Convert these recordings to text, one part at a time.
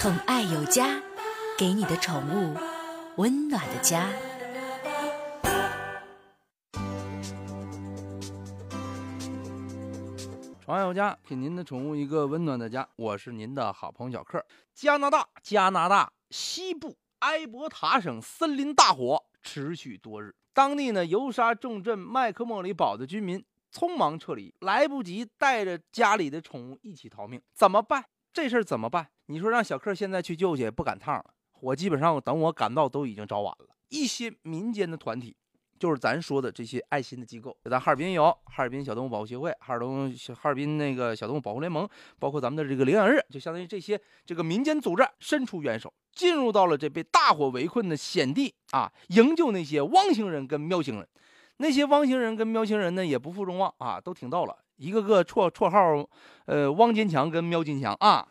宠爱有家，给你的宠物温暖的家。宠爱有家，给您的宠物一个温暖的家。我是您的好朋友小克。加拿大，加拿大西部埃伯塔省森林大火持续多日，当地呢游沙重镇麦克莫里堡的居民匆忙撤离，来不及带着家里的宠物一起逃命，怎么办？这事儿怎么办？你说让小克现在去救去，不赶趟了。我基本上等我赶到都已经着晚了。一些民间的团体。就是咱说的这些爱心的机构，咱哈尔滨有哈尔滨小动物保护协会、哈尔东哈尔滨那个小动物保护联盟，包括咱们的这个领养日，就相当于这些这个民间组织伸出援手，进入到了这被大火围困的险地啊，营救那些汪星人跟喵星人。那些汪星人跟喵星人呢，也不负众望啊，都挺逗了，一个个绰绰号，呃，汪坚强跟喵金强啊。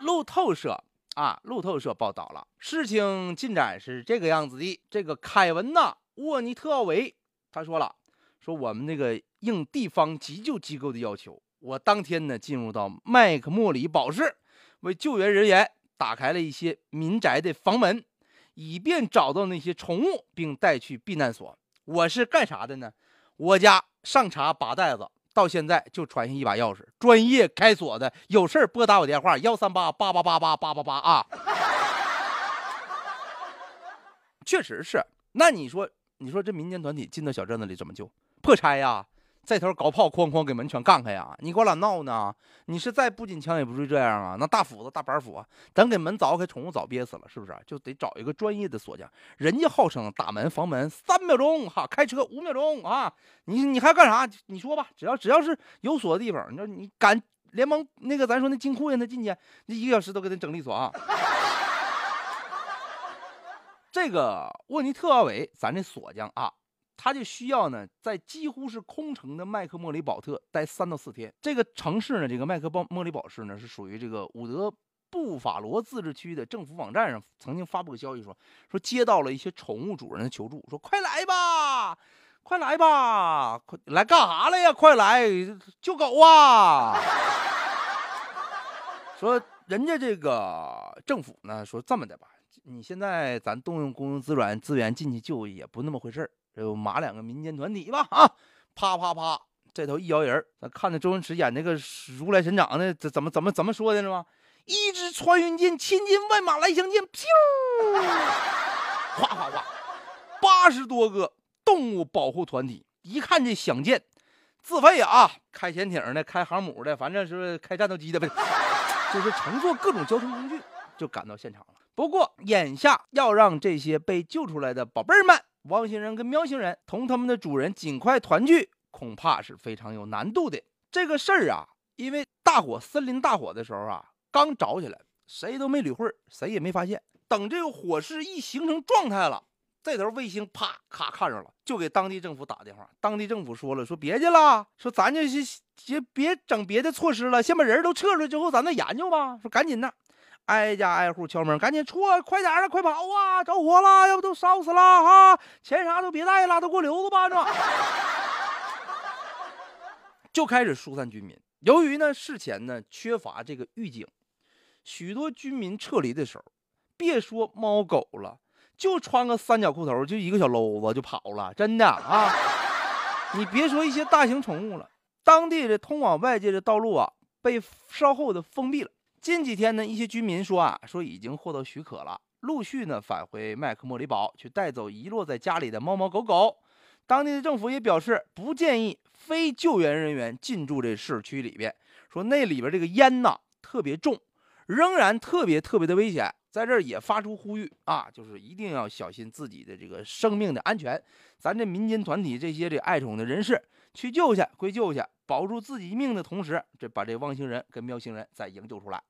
路透社。啊，路透社报道了，事情进展是这个样子的。这个凯文呐，沃尼特奥维，他说了，说我们那个应地方急救机构的要求，我当天呢进入到麦克莫里堡市，为救援人员打开了一些民宅的房门，以便找到那些宠物，并带去避难所。我是干啥的呢？我家上茶八袋子。到现在就传下一把钥匙，专业开锁的，有事拨打我电话幺三八八八八八八八八啊！确实是，那你说，你说这民间团体进到小镇子里怎么救？破拆呀？这头搞炮，哐哐给门全干开呀！你给我俩闹呢？你是再不紧枪也不至于这样啊！那大斧子、大板斧，啊，咱给门凿开，宠物早憋死了，是不是？就得找一个专业的锁匠。人家号称打门房门三秒钟，哈，开车五秒钟啊！你你还干啥？你说吧，只要只要是有锁的地方，你说你敢联盟那个咱说那金库让他进去，那一个小时都给他整利索啊！这个沃尼特奥维，咱这锁匠啊。他就需要呢，在几乎是空城的麦克莫里堡特待三到四天。这个城市呢，这个麦克莫莫里堡市呢，是属于这个伍德布法罗自治区的政府网站上曾经发布个消息说，说接到了一些宠物主人的求助，说快来吧，快来吧，快来干啥来呀？快来救狗啊！说人家这个政府呢，说这么的吧，你现在咱动用公共资源资源进去救也不那么回事儿。有马两个民间团体吧啊，啪啪啪，这头一摇人咱看着周星驰演那个如来神掌的，怎怎么怎么怎么说的了吗？一支穿云箭，千军万马来相见，咻，哗哗哗，八十多个动物保护团体，一看这响箭，自费啊，开潜艇的，开航母的，反正是开战斗机的呗，就是乘坐各种交通工具就赶到现场了。不过眼下要让这些被救出来的宝贝儿们。汪星人跟喵星人同他们的主人尽快团聚，恐怕是非常有难度的。这个事儿啊，因为大火森林大火的时候啊，刚着起来，谁都没理会，谁也没发现。等这个火势一形成状态了，这头卫星啪咔看上了，就给当地政府打电话。当地政府说了，说别去了，说咱就是先别整别的措施了，先把人都撤出来之后，咱再研究吧。说赶紧的。挨家挨户敲门，赶紧出，快点啊，快跑啊！着火了，要不都烧死了哈！钱啥都别带了，都给我留着吧！这就开始疏散居民。由于呢事前呢缺乏这个预警，许多居民撤离的时候，别说猫狗了，就穿个三角裤头，就一个小篓子就跑了，真的啊！你别说一些大型宠物了，当地的通往外界的道路啊，被稍后的封闭了。近几天呢，一些居民说啊，说已经获得许可了，陆续呢返回麦克莫里堡去带走遗落在家里的猫猫狗狗。当地的政府也表示不建议非救援人员进驻这市区里边，说那里边这个烟呐特别重，仍然特别特别的危险。在这儿也发出呼吁啊，就是一定要小心自己的这个生命的安全。咱这民间团体这些这爱宠的人士去救去归救去，保住自己命的同时，这把这汪星人跟喵星人再营救出来。